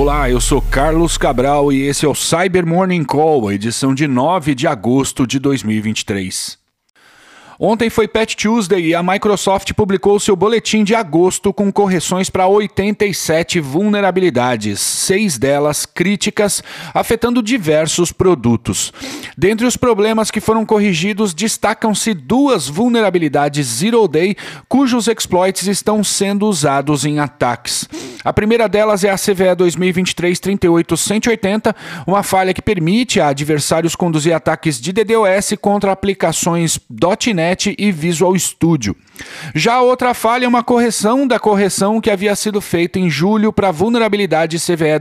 Olá, eu sou Carlos Cabral e esse é o Cyber Morning Call, edição de 9 de agosto de 2023. Ontem foi Patch Tuesday e a Microsoft publicou seu boletim de agosto com correções para 87 vulnerabilidades, seis delas críticas, afetando diversos produtos. Dentre os problemas que foram corrigidos, destacam-se duas vulnerabilidades Zero Day, cujos exploits estão sendo usados em ataques. A primeira delas é a CVE 2023-38180, uma falha que permite a adversários conduzir ataques de DDoS contra aplicações .NET e Visual Studio. Já a outra falha é uma correção da correção que havia sido feita em julho para a vulnerabilidade CVE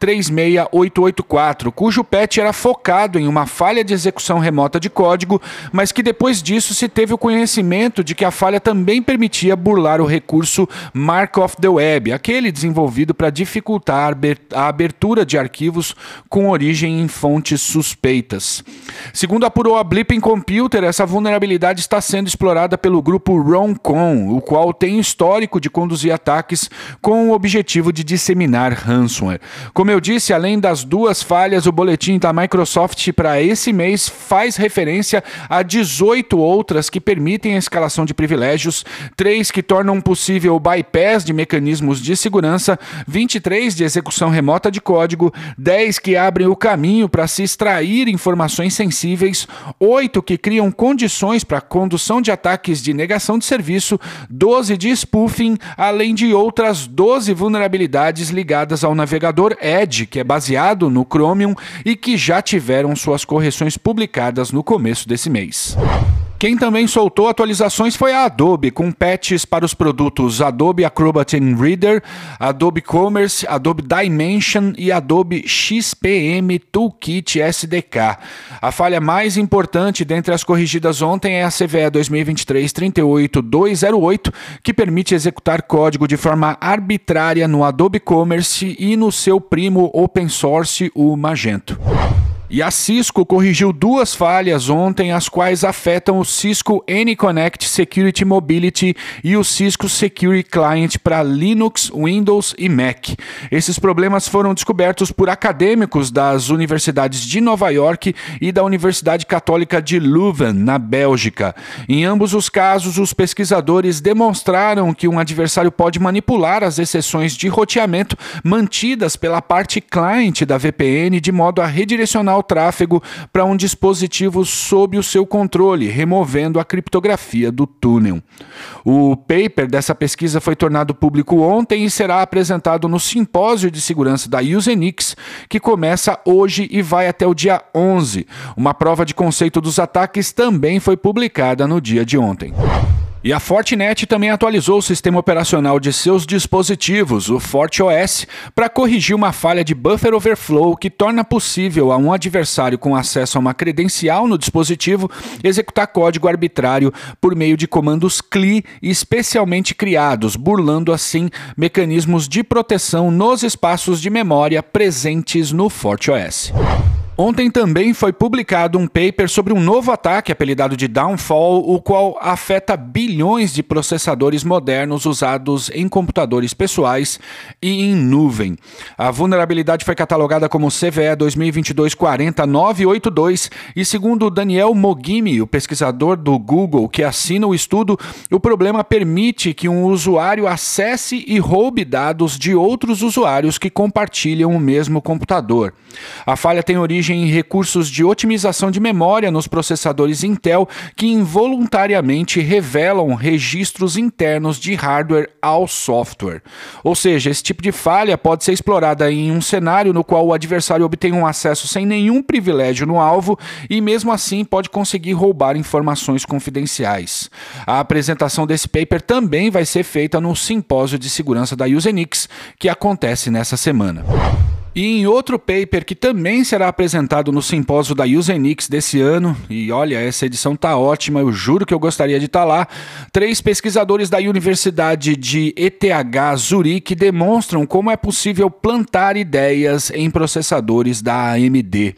2023-36884, cujo patch era focado em uma falha de execução remota de código, mas que depois disso se teve o conhecimento de que a falha também permitia burlar o recurso Mark of the Web, aquele desenvolvido para dificultar a abertura de arquivos com origem em fontes suspeitas. Segundo apurou a Blipping Computer, essa vulnerabilidade está sendo explorada pelo grupo Roncon, o qual tem histórico de conduzir ataques com o objetivo de disseminar ransomware. Como eu disse, além das duas falhas, o boletim da Microsoft para esse mês faz referência a 18 outras que permitem a escalação de privilégios, três que tornam possível o bypass de mecanismos de segurança, 23 de execução remota de código, 10 que abrem o caminho para se extrair informações sensíveis, 8 que criam condições para condução de ataques ataques de negação de serviço, 12 de spoofing, além de outras 12 vulnerabilidades ligadas ao navegador Edge, que é baseado no Chromium e que já tiveram suas correções publicadas no começo desse mês. Quem também soltou atualizações foi a Adobe, com patches para os produtos Adobe Acrobat Reader, Adobe Commerce, Adobe Dimension e Adobe XPM Toolkit SDK. A falha mais importante dentre as corrigidas ontem é a CVE 2023-38208, que permite executar código de forma arbitrária no Adobe Commerce e no seu primo open source, o Magento. E a Cisco corrigiu duas falhas ontem, as quais afetam o Cisco AnyConnect Security Mobility e o Cisco Security Client para Linux, Windows e Mac. Esses problemas foram descobertos por acadêmicos das universidades de Nova York e da Universidade Católica de Leuven, na Bélgica. Em ambos os casos, os pesquisadores demonstraram que um adversário pode manipular as exceções de roteamento mantidas pela parte client da VPN de modo a redirecionar o tráfego para um dispositivo sob o seu controle, removendo a criptografia do túnel. O paper dessa pesquisa foi tornado público ontem e será apresentado no simpósio de segurança da Usenix, que começa hoje e vai até o dia 11. Uma prova de conceito dos ataques também foi publicada no dia de ontem. E a Fortinet também atualizou o sistema operacional de seus dispositivos, o FortiOS, para corrigir uma falha de buffer overflow que torna possível a um adversário com acesso a uma credencial no dispositivo executar código arbitrário por meio de comandos CLI especialmente criados, burlando assim mecanismos de proteção nos espaços de memória presentes no FortiOS. Ontem também foi publicado um paper sobre um novo ataque apelidado de Downfall, o qual afeta bilhões de processadores modernos usados em computadores pessoais e em nuvem. A vulnerabilidade foi catalogada como CVE 2022-40982 e, segundo Daniel Mogimi, o pesquisador do Google que assina o estudo, o problema permite que um usuário acesse e roube dados de outros usuários que compartilham o mesmo computador. A falha tem origem origem em recursos de otimização de memória nos processadores Intel que involuntariamente revelam registros internos de hardware ao software. Ou seja, esse tipo de falha pode ser explorada em um cenário no qual o adversário obtém um acesso sem nenhum privilégio no alvo e, mesmo assim, pode conseguir roubar informações confidenciais. A apresentação desse paper também vai ser feita no simpósio de segurança da Usenix, que acontece nessa semana. E em outro paper que também será apresentado no simpósio da Usenix desse ano, e olha, essa edição tá ótima, eu juro que eu gostaria de estar tá lá, três pesquisadores da Universidade de ETH Zurique demonstram como é possível plantar ideias em processadores da AMD.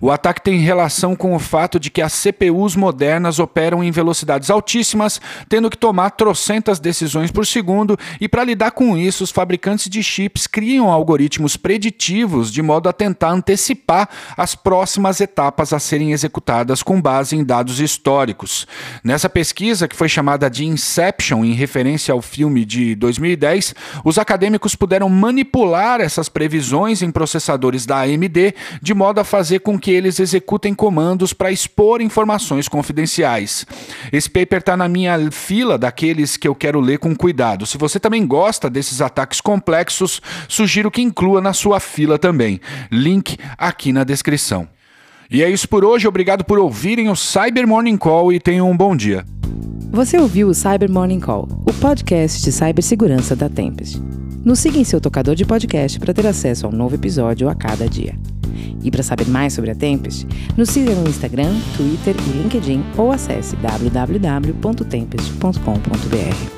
O ataque tem relação com o fato de que as CPUs modernas operam em velocidades altíssimas, tendo que tomar trocentas decisões por segundo, e para lidar com isso, os fabricantes de chips criam algoritmos preditivos de modo a tentar antecipar as próximas etapas a serem executadas com base em dados históricos. Nessa pesquisa, que foi chamada de Inception, em referência ao filme de 2010, os acadêmicos puderam manipular essas previsões em processadores da AMD de modo a fazer com que eles executem comandos para expor informações confidenciais. Esse paper está na minha fila daqueles que eu quero ler com cuidado. Se você também gosta desses ataques complexos, sugiro que inclua na sua também. Link aqui na descrição. E é isso por hoje. Obrigado por ouvirem o Cyber Morning Call e tenham um bom dia. Você ouviu o Cyber Morning Call, o podcast de cibersegurança da Tempest. Nos siga em seu tocador de podcast para ter acesso a um novo episódio a cada dia. E para saber mais sobre a Tempest, nos siga no Instagram, Twitter e LinkedIn ou acesse www.tempest.com.br.